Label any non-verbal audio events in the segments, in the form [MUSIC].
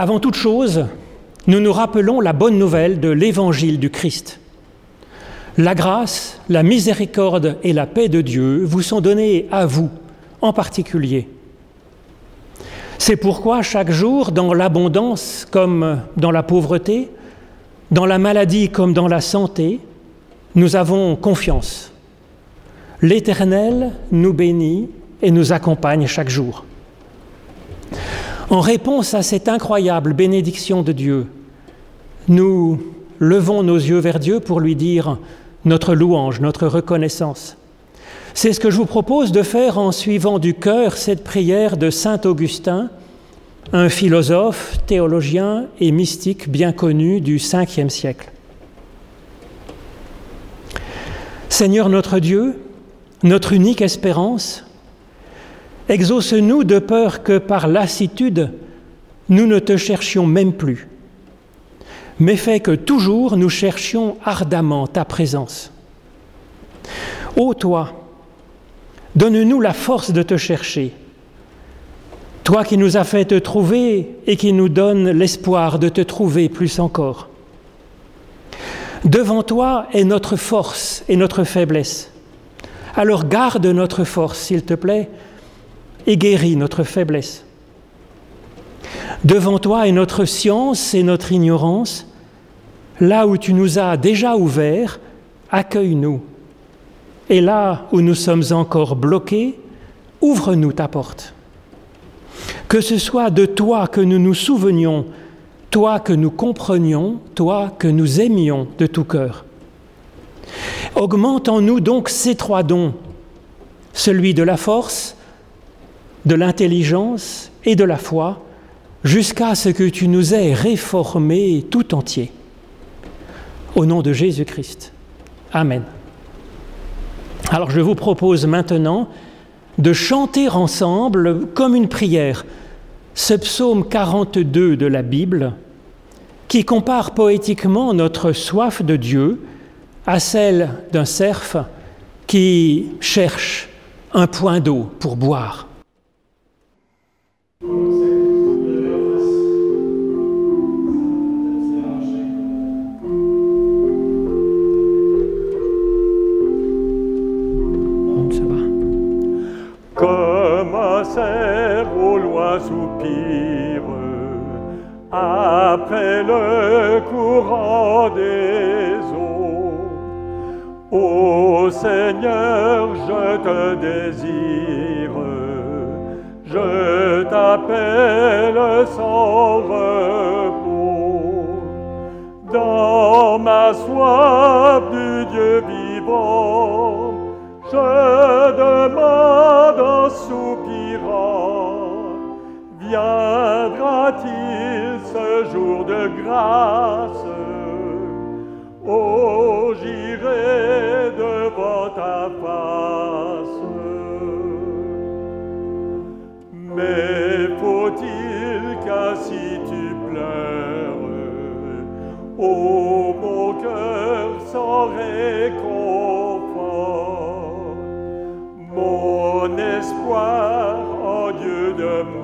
Avant toute chose, nous nous rappelons la bonne nouvelle de l'évangile du Christ. La grâce, la miséricorde et la paix de Dieu vous sont données à vous en particulier. C'est pourquoi chaque jour, dans l'abondance comme dans la pauvreté, dans la maladie comme dans la santé, nous avons confiance. L'Éternel nous bénit et nous accompagne chaque jour. En réponse à cette incroyable bénédiction de Dieu, nous levons nos yeux vers Dieu pour lui dire notre louange, notre reconnaissance. C'est ce que je vous propose de faire en suivant du cœur cette prière de Saint Augustin, un philosophe, théologien et mystique bien connu du 5e siècle. Seigneur notre Dieu, notre unique espérance, exauce-nous de peur que par lassitude, nous ne te cherchions même plus, mais fais que toujours nous cherchions ardemment ta présence. Ô toi, donne-nous la force de te chercher, toi qui nous as fait te trouver et qui nous donne l'espoir de te trouver plus encore. Devant toi est notre force et notre faiblesse. Alors garde notre force, s'il te plaît, et guéris notre faiblesse. Devant toi est notre science et notre ignorance. Là où tu nous as déjà ouverts, accueille-nous. Et là où nous sommes encore bloqués, ouvre-nous ta porte. Que ce soit de toi que nous nous souvenions, toi que nous comprenions, toi que nous aimions de tout cœur. Augmente en nous donc ces trois dons, celui de la force, de l'intelligence et de la foi, jusqu'à ce que tu nous aies réformés tout entier. Au nom de Jésus-Christ. Amen. Alors je vous propose maintenant de chanter ensemble comme une prière ce psaume 42 de la Bible qui compare poétiquement notre soif de Dieu à celle d'un cerf qui cherche un point d'eau pour boire. Après le courant des eaux. Ô Seigneur, je te désire, je t'appelle sans repos. Dans ma soif du Dieu vivant, je demande en soupirant, viendra-t-il ce jour de grâce? Oh, j'irai devant ta face. Mais faut-il qu'ainsi tu pleures? Oh, mon cœur sans réconfort, mon espoir en Dieu demeure.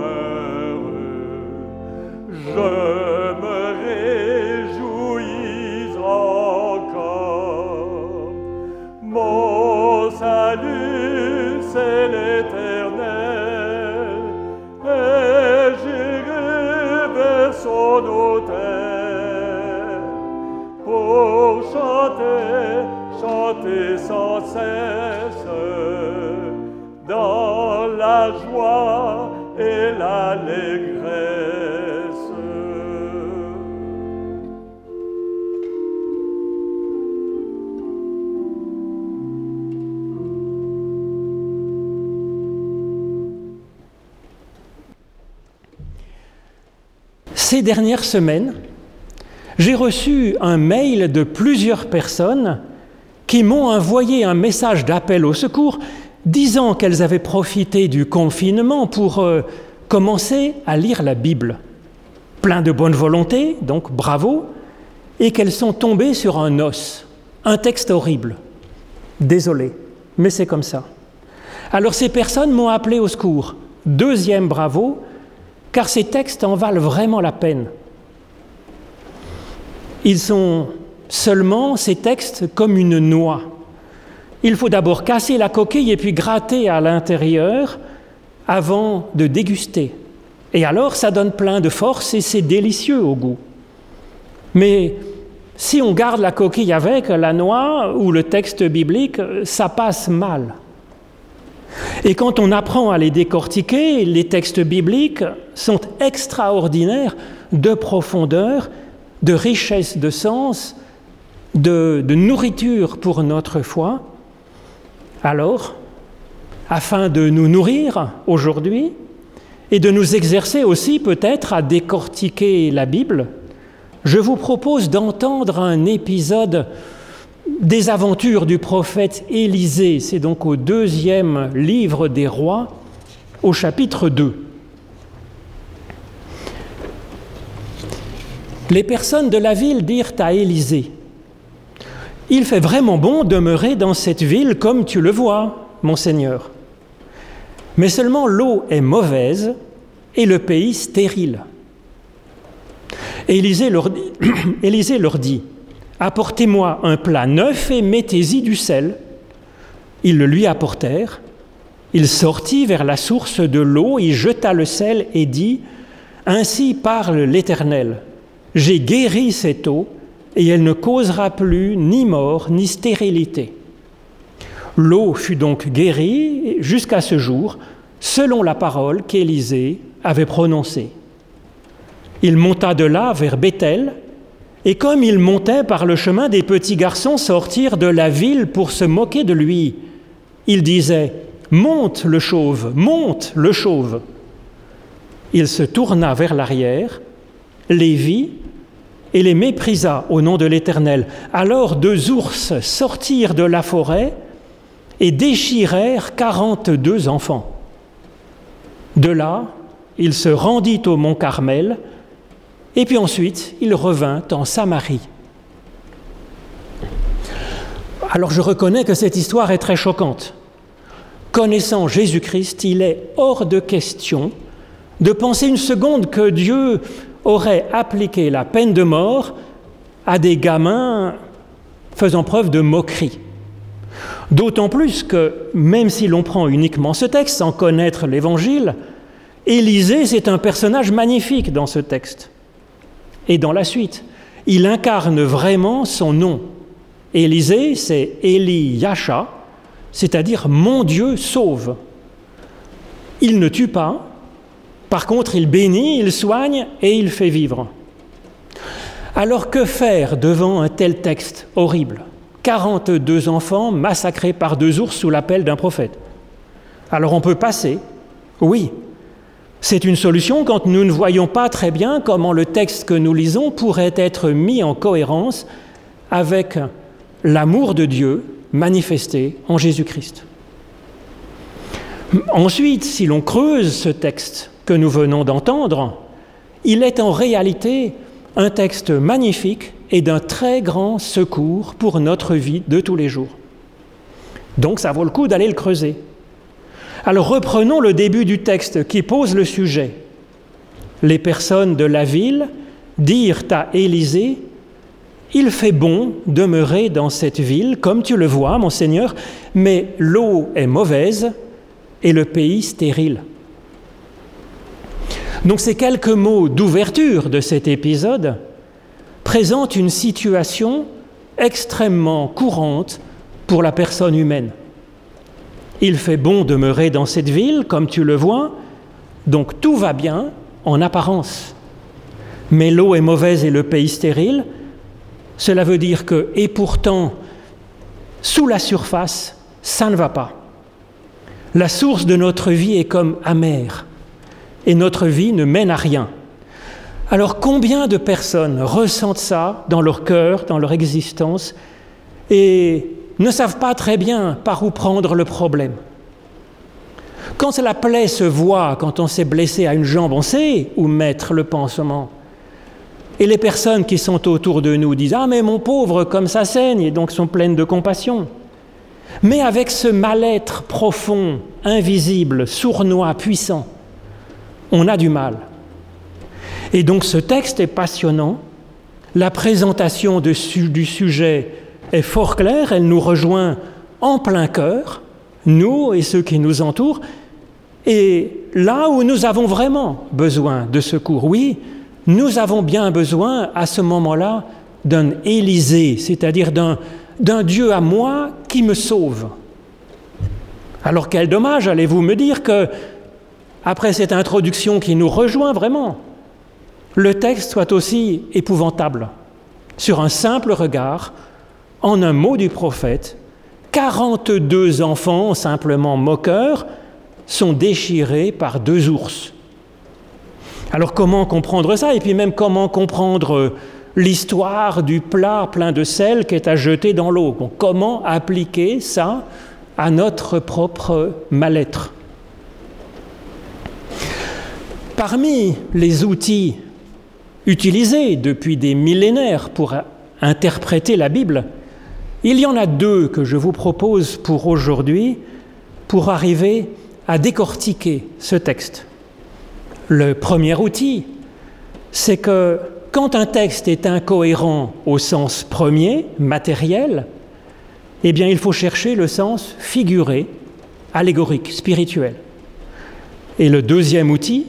Dans la joie et l'allégresse. Ces dernières semaines, j'ai reçu un mail de plusieurs personnes qui m'ont envoyé un message d'appel au secours disant qu'elles avaient profité du confinement pour euh, commencer à lire la Bible. Plein de bonne volonté, donc bravo, et qu'elles sont tombées sur un os, un texte horrible. Désolé, mais c'est comme ça. Alors ces personnes m'ont appelé au secours. Deuxième bravo, car ces textes en valent vraiment la peine. Ils sont seulement, ces textes, comme une noix. Il faut d'abord casser la coquille et puis gratter à l'intérieur avant de déguster. Et alors, ça donne plein de force et c'est délicieux au goût. Mais si on garde la coquille avec la noix ou le texte biblique, ça passe mal. Et quand on apprend à les décortiquer, les textes bibliques sont extraordinaires de profondeur, de richesse de sens, de, nourriture pour notre foi. Alors, afin de nous nourrir aujourd'hui et de nous exercer aussi peut-être à décortiquer la Bible, je vous propose d'entendre un épisode des aventures du prophète Élisée. C'est donc au deuxième livre des rois, au chapitre 2. Les personnes de la ville dirent à Élisée, Il fait vraiment bon demeurer dans cette ville comme tu le vois, mon Seigneur. Mais seulement l'eau est mauvaise et le pays stérile. Élisée leur dit, [CLEARS THROAT] Élisée leur dit Apportez-moi un plat neuf et mettez-y du sel. Ils le lui apportèrent. Il sortit vers la source de l'eau, il jeta le sel et dit Ainsi parle l'Éternel J'ai guéri cette eau, et elle ne causera plus ni mort ni stérilité. L'eau fut donc guérie jusqu'à ce jour, selon la parole qu'Élisée avait prononcée. Il monta de là vers Bethel, et comme il montait par le chemin, des petits garçons sortirent de la ville pour se moquer de lui. Il disait Monte le chauve, monte le chauve. Il se tourna vers l'arrière, les vit et les méprisa au nom de l'Éternel. Alors deux ours sortirent de la forêt et déchirèrent quarante-deux enfants. De là, il se rendit au mont Carmel, et puis ensuite, il revint en Samarie. Alors je reconnais que cette histoire est très choquante. Connaissant Jésus-Christ, il est hors de question de penser une seconde que Dieu aurait appliqué la peine de mort à des gamins faisant preuve de moquerie. D'autant plus que, même si l'on prend uniquement ce texte sans connaître l'Évangile, Élisée, c'est un personnage magnifique dans ce texte. Et dans la suite, il incarne vraiment son nom. Élisée, c'est Eli Yasha, c'est-à-dire mon Dieu sauve. Il ne tue pas, par contre il bénit, il soigne et il fait vivre. Alors que faire devant un tel texte horrible? 42 enfants massacrés par deux ours sous l'appel d'un prophète. Alors on peut passer, oui, c'est une solution quand nous ne voyons pas très bien comment le texte que nous lisons pourrait être mis en cohérence avec l'amour de Dieu manifesté en Jésus-Christ. Ensuite, si l'on creuse ce texte que nous venons d'entendre, il est en réalité un texte magnifique et d'un très grand secours pour notre vie de tous les jours. Donc ça vaut le coup d'aller le creuser. Alors reprenons le début du texte qui pose le sujet. Les personnes de la ville dirent à Élisée, Il fait bon demeurer dans cette ville, comme tu le vois, mon Seigneur, mais l'eau est mauvaise et le pays stérile. Donc ces quelques mots d'ouverture de cet épisode présentent une situation extrêmement courante pour la personne humaine. Il fait bon demeurer dans cette ville, comme tu le vois, donc tout va bien en apparence. Mais l'eau est mauvaise et le pays stérile, cela veut dire que, et pourtant, sous la surface, ça ne va pas. La source de notre vie est comme amère, et notre vie ne mène à rien. Alors combien de personnes ressentent ça dans leur cœur, dans leur existence, et ne savent pas très bien par où prendre le problème. Quand la plaie se voit, quand on s'est blessé à une jambe, on sait où mettre le pansement. Et les personnes qui sont autour de nous disent Ah, mais mon pauvre, comme ça saigne, et donc sont pleines de compassion. Mais avec ce mal-être profond, invisible, sournois, puissant, on a du mal Et donc ce texte est passionnant. La présentation du sujet est fort claire, elle nous rejoint en plein cœur, nous et ceux qui nous entourent, et là où nous avons vraiment besoin de secours, oui, nous avons bien besoin à ce moment-là d'un Élysée, c'est-à-dire d'un Dieu à moi qui me sauve. Alors quel dommage, allez-vous me dire, que, après cette introduction qui nous rejoint vraiment, le texte soit aussi épouvantable. Sur un simple regard, en un mot du prophète, 42 enfants simplement moqueurs sont déchirés par deux ours. Alors comment comprendre ça? Et puis même comment comprendre l'histoire du plat plein de sel qui est à jeter dans l'eau? Comment appliquer ça à notre propre mal-être? Parmi les outils utilisés depuis des millénaires pour interpréter la Bible, il y en a deux que je vous propose pour aujourd'hui pour arriver à décortiquer ce texte. Le premier outil, c'est que quand un texte est incohérent au sens premier, matériel, eh bien il faut chercher le sens figuré, allégorique, spirituel. Et le deuxième outil,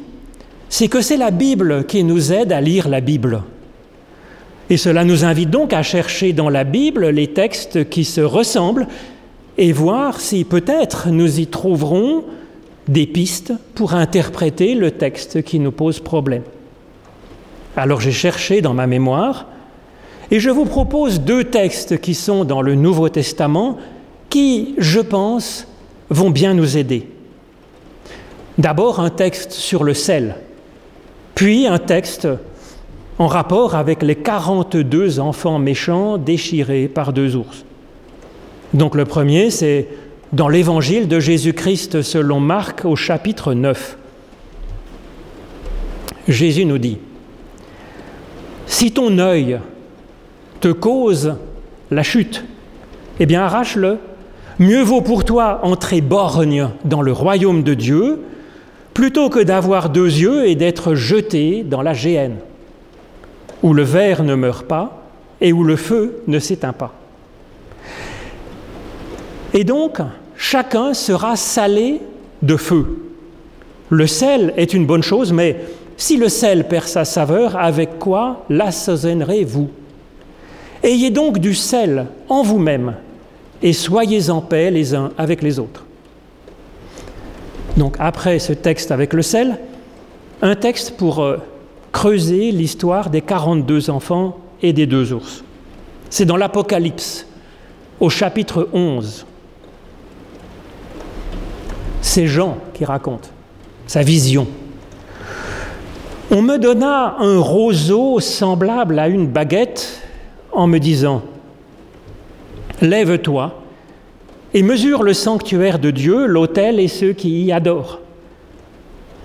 c'est que c'est la Bible qui nous aide à lire la Bible. Et cela nous invite donc à chercher dans la Bible les textes qui se ressemblent et voir si peut-être nous y trouverons des pistes pour interpréter le texte qui nous pose problème. Alors j'ai cherché dans ma mémoire et je vous propose deux textes qui sont dans le Nouveau Testament qui, je pense, vont bien nous aider. D'abord un texte sur le sel, puis un texte en rapport avec les 42 enfants méchants déchirés par deux ours. Donc le premier, c'est dans l'évangile de Jésus-Christ selon Marc au chapitre 9. Jésus nous dit, Si ton œil te cause la chute, eh bien arrache-le. Mieux vaut pour toi entrer borgne dans le royaume de Dieu plutôt que d'avoir deux yeux et d'être jeté dans la géhenne, où le verre ne meurt pas et où le feu ne s'éteint pas. Et donc, chacun sera salé de feu. Le sel est une bonne chose, mais si le sel perd sa saveur, avec quoi l'assaisonnerez-vous Ayez donc du sel en vous-même et soyez en paix les uns avec les autres. Donc après ce texte avec le sel, un texte pour euh, creuser l'histoire des 42 enfants et des deux ours. C'est dans l'Apocalypse, au chapitre 11 c'est Jean qui raconte sa vision. On me donna un roseau semblable à une baguette en me disant, Lève-toi et mesure le sanctuaire de Dieu, l'autel et ceux qui y adorent.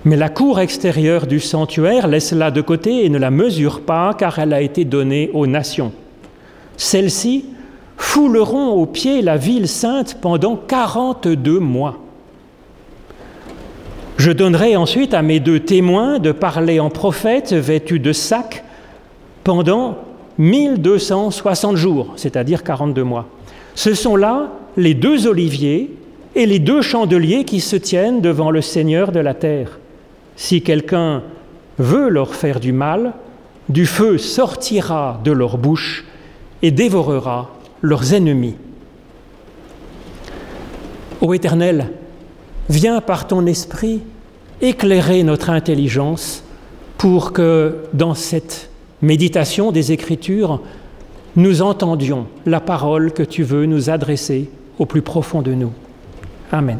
Mais la cour extérieure du sanctuaire, laisse-la de côté et ne la mesure pas, car elle a été donnée aux nations. Celles-ci fouleront aux pieds la ville sainte pendant quarante-deux mois. Je donnerai ensuite à mes deux témoins de parler en prophète vêtus de sac pendant 1260 jours, c'est-à-dire 42 mois. Ce sont là les deux oliviers et les deux chandeliers qui se tiennent devant le Seigneur de la terre. Si quelqu'un veut leur faire du mal, du feu sortira de leur bouche et dévorera leurs ennemis. Ô Éternel, viens par ton esprit éclairer notre intelligence pour que dans cette méditation des Écritures, nous entendions la parole que tu veux nous adresser au plus profond de nous. Amen.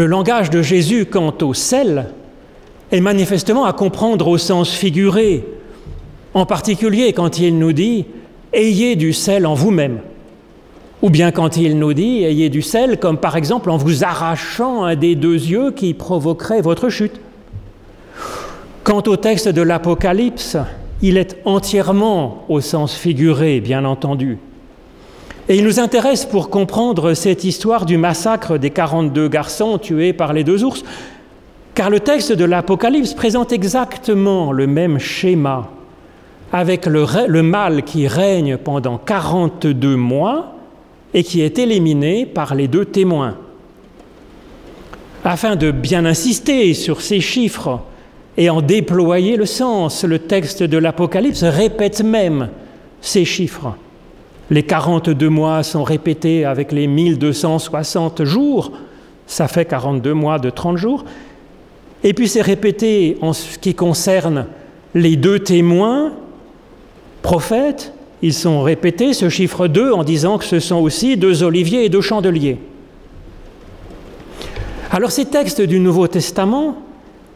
Le langage de Jésus quant au sel est manifestement à comprendre au sens figuré, en particulier quand il nous dit Ayez du sel en vous-même. Ou bien quand il nous dit Ayez du sel, comme par exemple en vous arrachant un des deux yeux qui provoquerait votre chute. Quant au texte de l'Apocalypse, il est entièrement au sens figuré, bien entendu. Et il nous intéresse pour comprendre cette histoire du massacre des 42 garçons tués par les deux ours, car le texte de l'Apocalypse présente exactement le même schéma, avec le, mal qui règne pendant 42 mois et qui est éliminé par les deux témoins. Afin de bien insister sur ces chiffres, et en déployer le sens. Le texte de l'Apocalypse répète même ces chiffres. Les 42 mois sont répétés avec les 1260 jours, ça fait 42 mois de 30 jours. Et puis c'est répété en ce qui concerne les deux témoins, prophètes, ils sont répétés, ce chiffre 2, en disant que ce sont aussi deux oliviers et deux chandeliers. Alors ces textes du Nouveau Testament,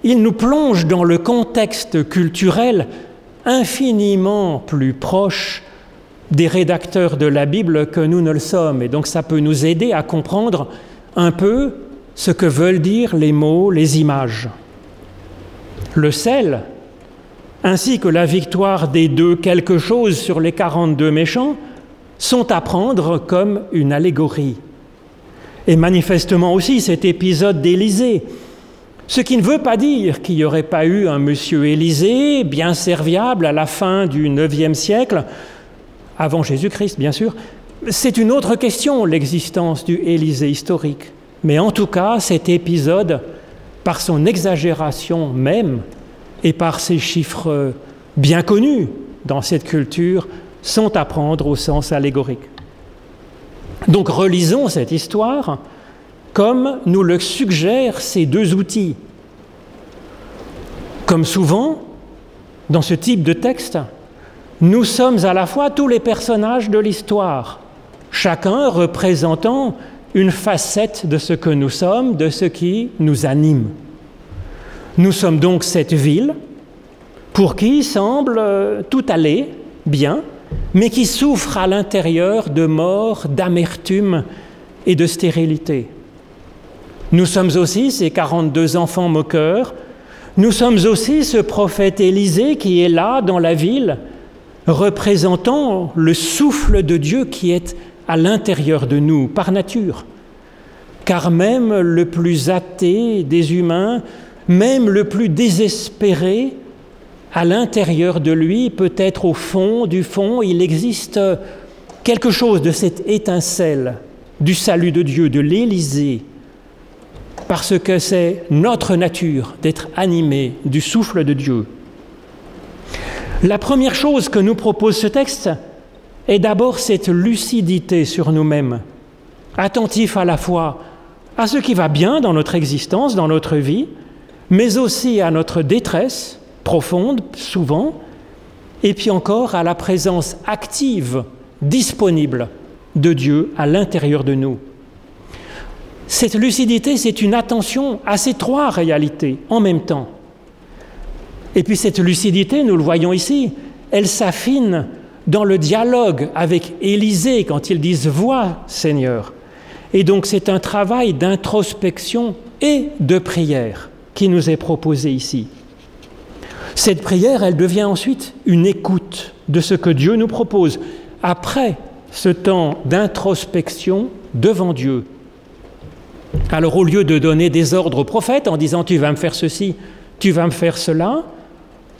il nous plonge dans le contexte culturel infiniment plus proche des rédacteurs de la Bible que nous ne le sommes. Et donc ça peut nous aider à comprendre un peu ce que veulent dire les mots, les images. Le sel, ainsi que la victoire des deux quelque chose sur les 42 méchants, sont à prendre comme une allégorie. Et manifestement aussi cet épisode d'Élysée, ce qui ne veut pas dire qu'il n'y aurait pas eu un monsieur Élisée, bien serviable, à la fin du IXe siècle, avant Jésus-Christ, bien sûr. C'est une autre question, l'existence du Élysée historique. Mais en tout cas, cet épisode, par son exagération même et par ses chiffres bien connus dans cette culture, sont à prendre au sens allégorique. Donc relisons cette histoire comme nous le suggèrent ces deux outils. Comme souvent, dans ce type de texte, nous sommes à la fois tous les personnages de l'histoire, chacun représentant une facette de ce que nous sommes, de ce qui nous anime. Nous sommes donc cette ville pour qui semble tout aller bien, mais qui souffre à l'intérieur de mort, d'amertume et de stérilité. Nous sommes aussi ces 42 enfants moqueurs. Nous sommes aussi ce prophète Élisée qui est là dans la ville, représentant le souffle de Dieu qui est à l'intérieur de nous par nature. Car même le plus athée des humains, même le plus désespéré, à l'intérieur de lui, peut-être au fond du fond, il existe quelque chose de cette étincelle du salut de Dieu, de l'Élysée, parce que c'est notre nature d'être animé du souffle de Dieu. La première chose que nous propose ce texte est d'abord cette lucidité sur nous-mêmes, attentif à la fois à ce qui va bien dans notre existence, dans notre vie, mais aussi à notre détresse profonde, souvent, et puis encore à la présence active, disponible de Dieu à l'intérieur de nous. Cette lucidité, c'est une attention à ces trois réalités en même temps. Et puis cette lucidité, nous le voyons ici, elle s'affine dans le dialogue avec Élisée quand ils disent Vois, Seigneur. Et donc c'est un travail d'introspection et de prière qui nous est proposé ici. Cette prière, elle devient ensuite une écoute de ce que Dieu nous propose après ce temps d'introspection devant Dieu alors au lieu de donner des ordres aux prophètes en disant tu vas me faire ceci, tu vas me faire cela,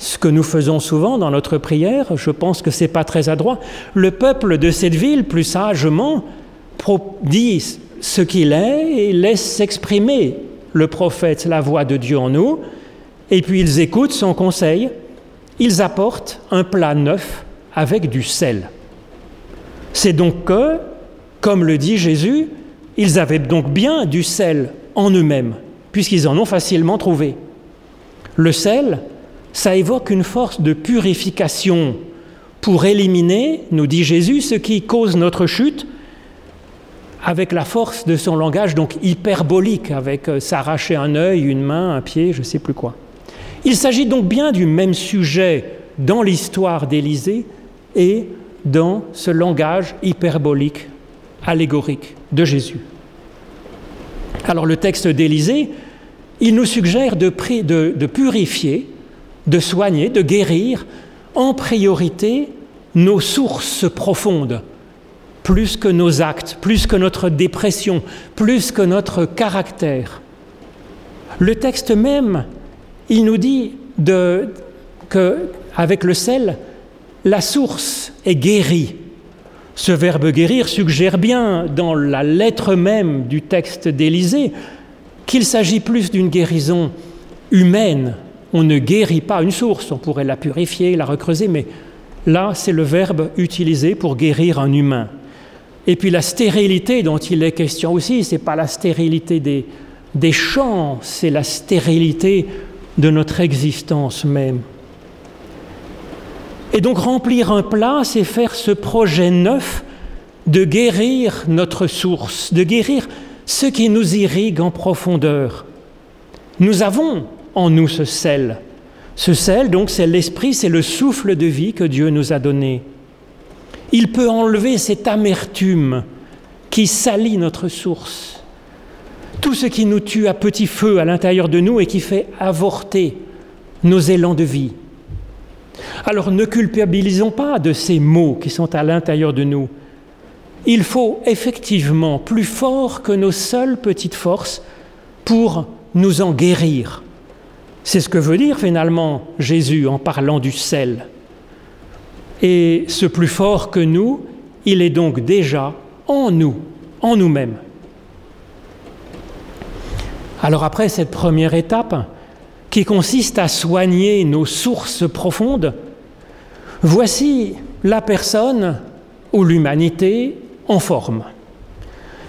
ce que nous faisons souvent dans notre prière, je pense que ce n'est pas très adroit, le peuple de cette ville, plus sagement, dit ce qu'il est et laisse s'exprimer le prophète, la voix de Dieu en nous, et puis ils écoutent son conseil, ils apportent un plat neuf avec du sel. C'est donc que, comme le dit Jésus, ils avaient donc bien du sel en eux-mêmes, puisqu'ils en ont facilement trouvé. Le sel, ça évoque une force de purification pour éliminer, nous dit Jésus, ce qui cause notre chute, avec la force de son langage donc hyperbolique, avec euh, s'arracher un œil, une main, un pied, je ne sais plus quoi. Il s'agit donc bien du même sujet dans l'histoire d'Élysée et dans ce langage hyperbolique, allégorique de Jésus. Alors le texte d'Élysée, il nous suggère de, purifier, de soigner, de guérir en priorité nos sources profondes, plus que nos actes, plus que notre dépression, plus que notre caractère. Le texte même, il nous dit que avec le sel, la source est guérie. Ce verbe guérir suggère bien dans la lettre même du texte d'Élysée qu'il s'agit plus d'une guérison humaine. On ne guérit pas une source, on pourrait la purifier, la recreuser, mais là c'est le verbe utilisé pour guérir un humain. Et puis la stérilité dont il est question aussi, ce n'est pas la stérilité des, des champs, c'est la stérilité de notre existence même. Et donc remplir un plat, c'est faire ce projet neuf de guérir notre source, de guérir ce qui nous irrigue en profondeur. Nous avons en nous ce sel. Ce sel, donc, c'est l'esprit, c'est le souffle de vie que Dieu nous a donné. Il peut enlever cette amertume qui salit notre source. Tout ce qui nous tue à petit feu à l'intérieur de nous et qui fait avorter nos élans de vie. Alors ne culpabilisons pas de ces mots qui sont à l'intérieur de nous. Il faut effectivement plus fort que nos seules petites forces pour nous en guérir. C'est ce que veut dire finalement Jésus en parlant du sel. Et ce plus fort que nous, il est donc déjà en nous, en nous-mêmes. Alors après cette première étape, qui consiste à soigner nos sources profondes, voici la personne ou l'humanité en forme.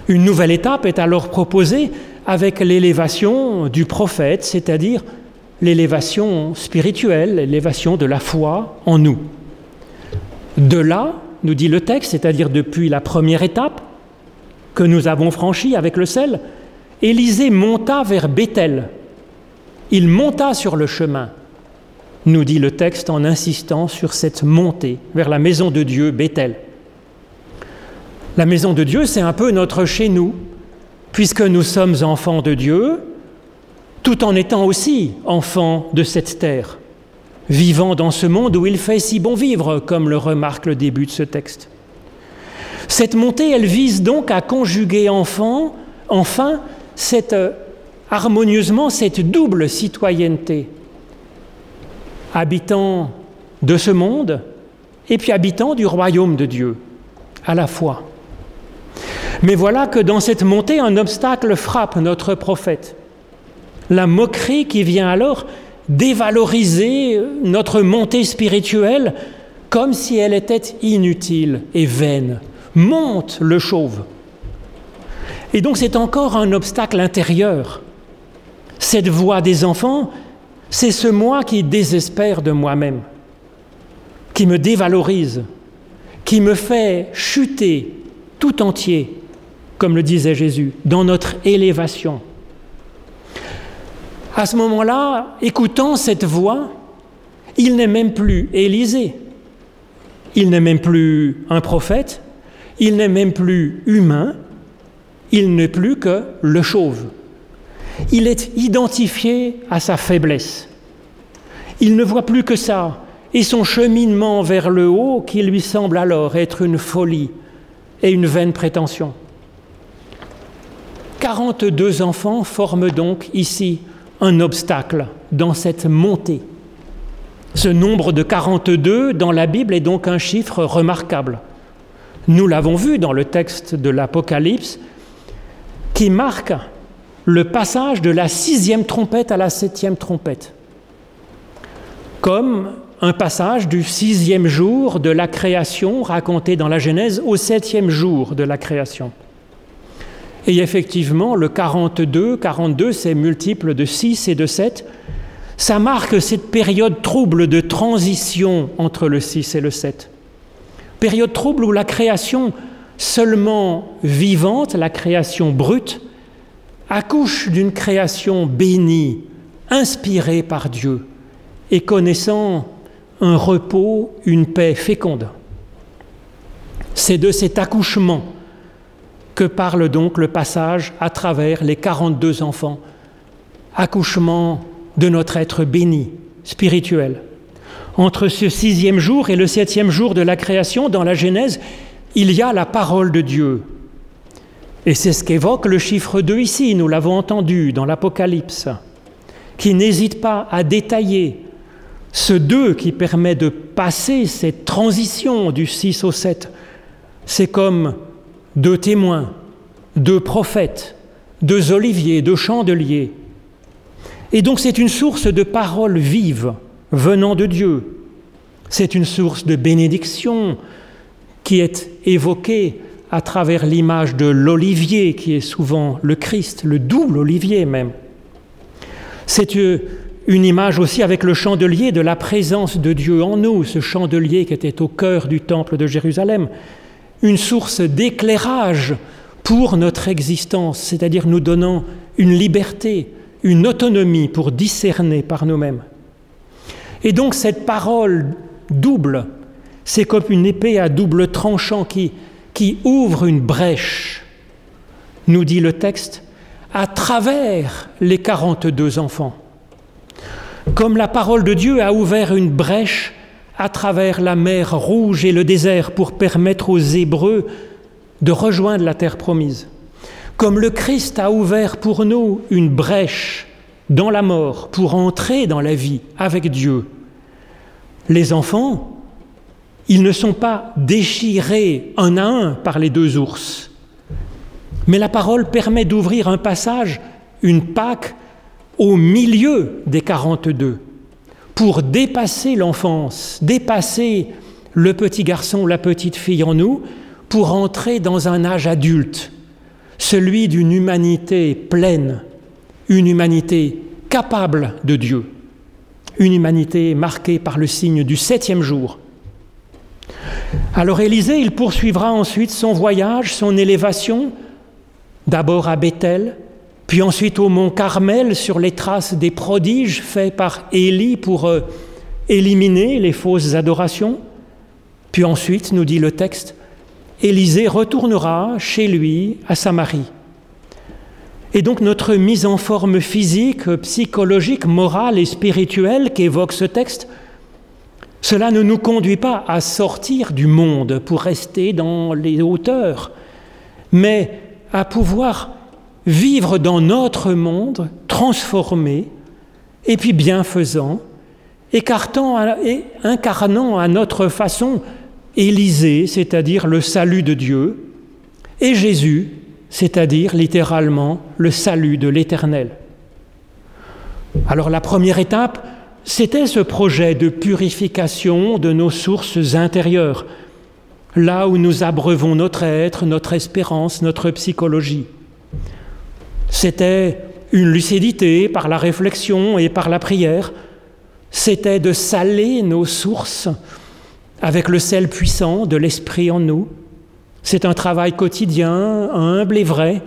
Une nouvelle étape est alors proposée avec l'élévation du prophète, c'est-à-dire l'élévation spirituelle, l'élévation de la foi en nous. De là, nous dit le texte, c'est-à-dire depuis la première étape que nous avons franchie avec le sel, Élisée monta vers Bethel, il monta sur le chemin, nous dit le texte en insistant sur cette montée vers la maison de Dieu, Bethel. La maison de Dieu, c'est un peu notre chez nous, puisque nous sommes enfants de Dieu, tout en étant aussi enfants de cette terre, vivant dans ce monde où il fait si bon vivre, comme le remarque le début de ce texte. Cette montée, elle vise donc à conjuguer enfant, enfin cette harmonieusement cette double citoyenneté, habitant de ce monde et puis habitant du royaume de Dieu, à la fois. Mais voilà que dans cette montée, un obstacle frappe notre prophète. La moquerie qui vient alors dévaloriser notre montée spirituelle comme si elle était inutile et vaine. Monte le chauve. Et donc c'est encore un obstacle intérieur cette voix des enfants, c'est ce moi qui désespère de moi-même, qui me dévalorise, qui me fait chuter tout entier, comme le disait Jésus, dans notre élévation. À ce moment-là, écoutant cette voix, il n'est même plus Élisée, il n'est même plus un prophète, il n'est même plus humain, il n'est plus que le chauve il est identifié à sa faiblesse. Il ne voit plus que ça, et son cheminement vers le haut qui lui semble alors être une folie et une vaine prétention. 42 enfants forment donc ici un obstacle dans cette montée. Ce nombre de 42 dans la Bible est donc un chiffre remarquable. Nous l'avons vu dans le texte de l'Apocalypse qui marque le passage de la sixième trompette à la septième trompette, comme un passage du sixième jour de la création raconté dans la Genèse au septième jour de la création. Et effectivement, le 42, 42, c'est multiple de 6 et de 7, ça marque cette période trouble de transition entre le 6 et le 7. Période trouble où la création seulement vivante, la création brute, accouche d'une création bénie, inspirée par Dieu et connaissant un repos, une paix féconde. C'est de cet accouchement que parle donc le passage à travers les 42 enfants, accouchement de notre être béni, spirituel. Entre ce sixième jour et le septième jour de la création, dans la Genèse, il y a la parole de Dieu. Et c'est ce qu'évoque le chiffre 2 ici, nous l'avons entendu dans l'Apocalypse, qui n'hésite pas à détailler ce 2 qui permet de passer cette transition du 6 au 7. C'est comme deux témoins, deux prophètes, deux oliviers, deux chandeliers. Et donc c'est une source de paroles vives venant de Dieu. C'est une source de bénédiction qui est évoquée à travers l'image de l'olivier qui est souvent le Christ, le double olivier même. C'est une image aussi avec le chandelier de la présence de Dieu en nous, ce chandelier qui était au cœur du temple de Jérusalem, une source d'éclairage pour notre existence, c'est-à-dire nous donnant une liberté, une autonomie pour discerner par nous-mêmes. Et donc cette parole double, c'est comme une épée à double tranchant qui, qui ouvre une brèche, nous dit le texte, à travers les 42 enfants. Comme la parole de Dieu a ouvert une brèche à travers la mer rouge et le désert pour permettre aux Hébreux de rejoindre la terre promise. Comme le Christ a ouvert pour nous une brèche dans la mort pour entrer dans la vie avec Dieu. Les enfants, ils ne sont pas déchirés un à un par les deux ours, mais la parole permet d'ouvrir un passage, une Pâque, au milieu des 42 pour dépasser l'enfance, dépasser le petit garçon, la petite fille en nous, pour entrer dans un âge adulte, celui d'une humanité pleine, une humanité capable de Dieu, une humanité marquée par le signe du septième jour. Alors Élisée, il poursuivra ensuite son voyage, son élévation, d'abord à Bethel, puis ensuite au mont Carmel sur les traces des prodiges faits par Élie pour euh, éliminer les fausses adorations. Puis ensuite, nous dit le texte, Élisée retournera chez lui à Samarie. Et donc notre mise en forme physique, psychologique, morale et spirituelle qu'évoque ce texte, cela ne nous conduit pas à sortir du monde pour rester dans les hauteurs, mais à pouvoir vivre dans notre monde transformé et puis bienfaisant, écartant et incarnant à notre façon Élisée, c'est-à-dire le salut de Dieu, et Jésus, c'est-à-dire littéralement le salut de l'Éternel. Alors la première étape, c'était ce projet de purification de nos sources intérieures, là où nous abreuvons notre être, notre espérance, notre psychologie. C'était une lucidité par la réflexion et par la prière. C'était de saler nos sources avec le sel puissant de l'Esprit en nous. C'est un travail quotidien, humble et vrai.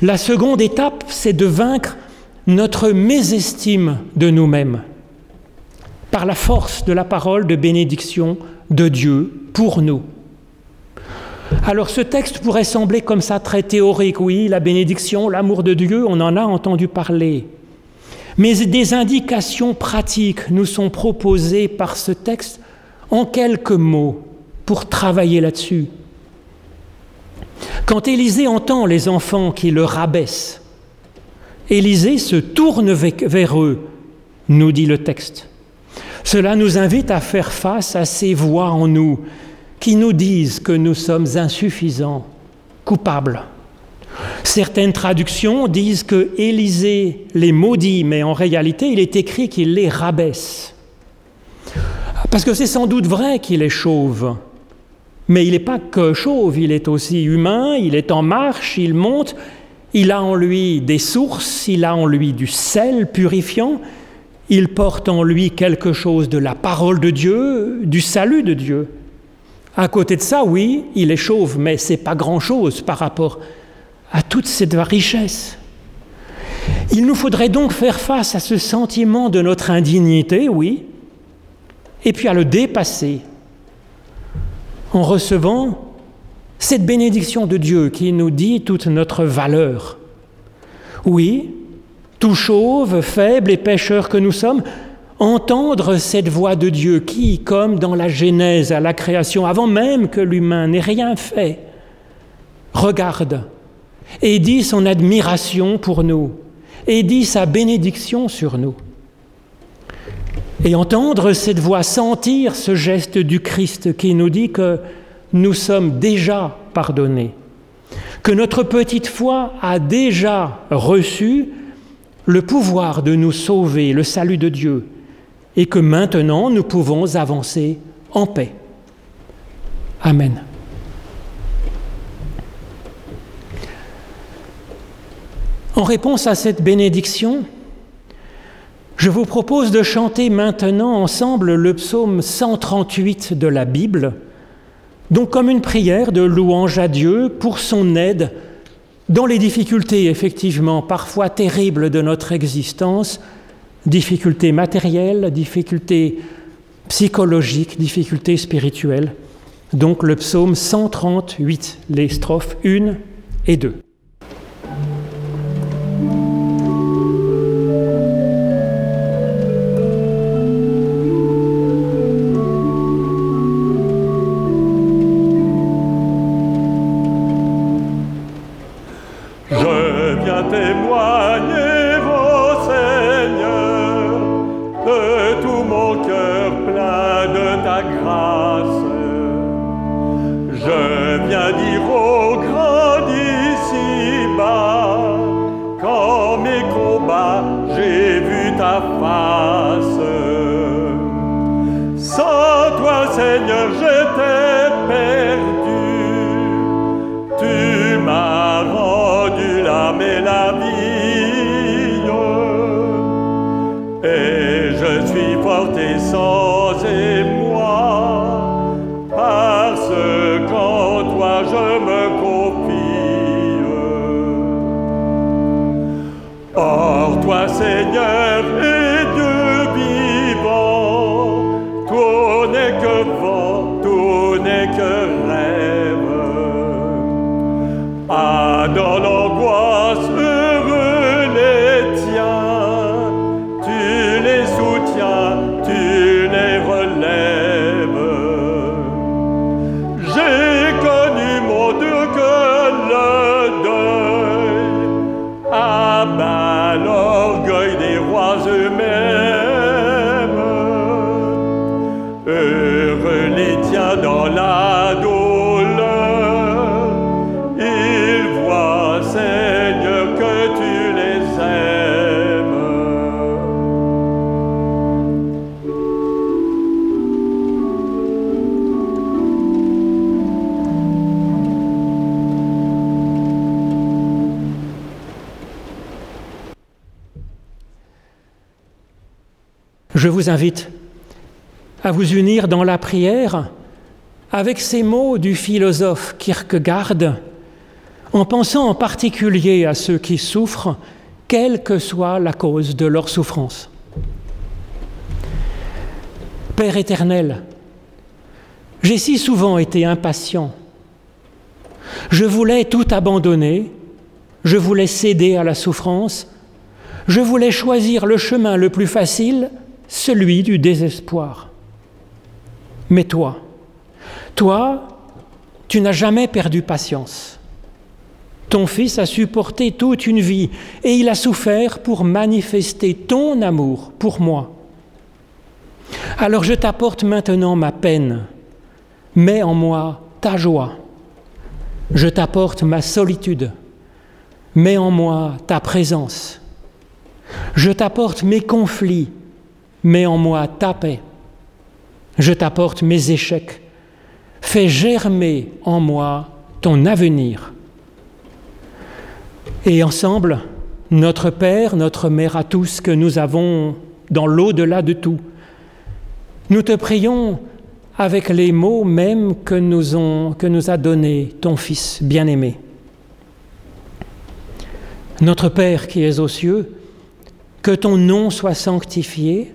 La seconde étape, c'est de vaincre notre mésestime de nous-mêmes par la force de la parole de bénédiction de Dieu pour nous. Alors ce texte pourrait sembler comme ça très théorique, oui, la bénédiction, l'amour de Dieu, on en a entendu parler. Mais des indications pratiques nous sont proposées par ce texte en quelques mots pour travailler là-dessus. Quand Élisée entend les enfants qui le rabaissent, Élisée se tourne vers eux, nous dit le texte. Cela nous invite à faire face à ces voix en nous qui nous disent que nous sommes insuffisants, coupables. Certaines traductions disent que Élisée les maudit, mais en réalité, il est écrit qu'il les rabaisse. Parce que c'est sans doute vrai qu'il est chauve, mais il n'est pas que chauve, il est aussi humain, il est en marche, il monte, il a en lui des sources, il a en lui du sel purifiant, il porte en lui quelque chose de la parole de Dieu, du salut de Dieu. À côté de ça, oui, il est chauve, mais c'est pas grand-chose par rapport à toute cette richesse. Il nous faudrait donc faire face à ce sentiment de notre indignité, oui, et puis à le dépasser en recevant cette bénédiction de Dieu qui nous dit toute notre valeur. Oui, tout chauve, faible et pécheur que nous sommes, entendre cette voix de Dieu qui, comme dans la Genèse à la création, avant même que l'humain n'ait rien fait, regarde et dit son admiration pour nous et dit sa bénédiction sur nous. Et entendre cette voix, sentir ce geste du Christ qui nous dit que nous sommes déjà pardonnés, que notre petite foi a déjà reçu le pouvoir de nous sauver, le salut de Dieu, et que maintenant nous pouvons avancer en paix. Amen. En réponse à cette bénédiction, je vous propose de chanter maintenant ensemble le psaume 138 de la Bible, donc comme une prière de louange à Dieu pour son aide dans les difficultés effectivement parfois terribles de notre existence, difficultés matérielles, difficultés psychologiques, difficultés spirituelles. Donc le psaume 138, les strophes 1 et 2. adologuas vous invite à vous unir dans la prière avec ces mots du philosophe Kierkegaard, en pensant en particulier à ceux qui souffrent, quelle que soit la cause de leur souffrance. Père éternel, j'ai si souvent été impatient. Je voulais tout abandonner, je voulais céder à la souffrance, je voulais choisir le chemin le plus facile celui du désespoir. Mais toi, toi, tu n'as jamais perdu patience. Ton fils a supporté toute une vie et il a souffert pour manifester ton amour pour moi. Alors je t'apporte maintenant ma peine. Mets en moi ta joie. Je t'apporte ma solitude. Mets en moi ta présence. Je t'apporte mes conflits mets en moi ta paix. Je t'apporte mes échecs. Fais germer en moi ton avenir. Et ensemble, notre Père, notre Mère à tous que nous avons dans l'au-delà de tout, nous te prions avec les mots mêmes que nous, que nous a donnés ton Fils bien-aimé. Notre Père qui es aux cieux, que ton nom soit sanctifié,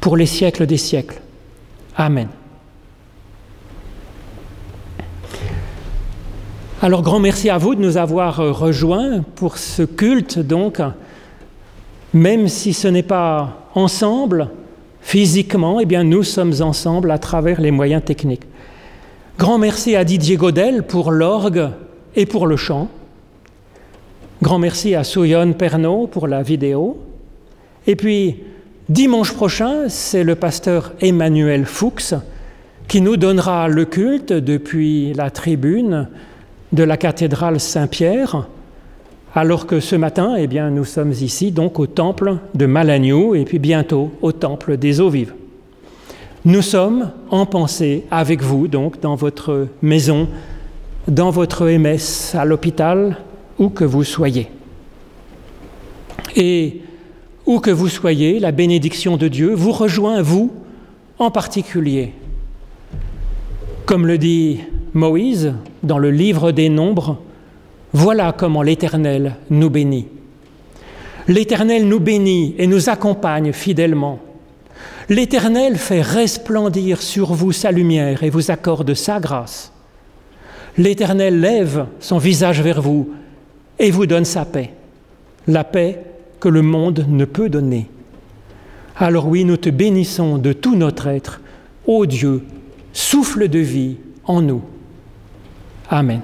pour les siècles des siècles. Amen. Alors grand merci à vous de nous avoir euh, rejoints pour ce culte donc, même si ce n'est pas ensemble physiquement, eh bien nous sommes ensemble à travers les moyens techniques. Grand merci à Didier Godel pour l'orgue et pour le chant. Grand merci à Souyon Pernaud pour la vidéo. Et puis dimanche prochain, c'est le pasteur Emmanuel Fuchs qui nous donnera le culte depuis la tribune de la cathédrale Saint-Pierre, alors que ce matin, eh bien, nous sommes ici donc au temple de Malagnou et puis bientôt au temple des eaux vives. Nous sommes en pensée avec vous, donc dans votre maison, dans votre MS, à l'hôpital, où que vous soyez. Et où que vous soyez, la bénédiction de Dieu vous rejoint, vous en particulier. Comme le dit Moïse, dans le livre des Nombres, voilà comment l'Éternel nous bénit. L'Éternel nous bénit et nous accompagne fidèlement. L'Éternel fait resplendir sur vous sa lumière et vous accorde sa grâce. L'Éternel lève son visage vers vous et vous donne sa paix, la paix que le monde ne peut donner. Alors oui, nous te bénissons de tout notre être, ô Dieu, souffle de vie en nous. Amen.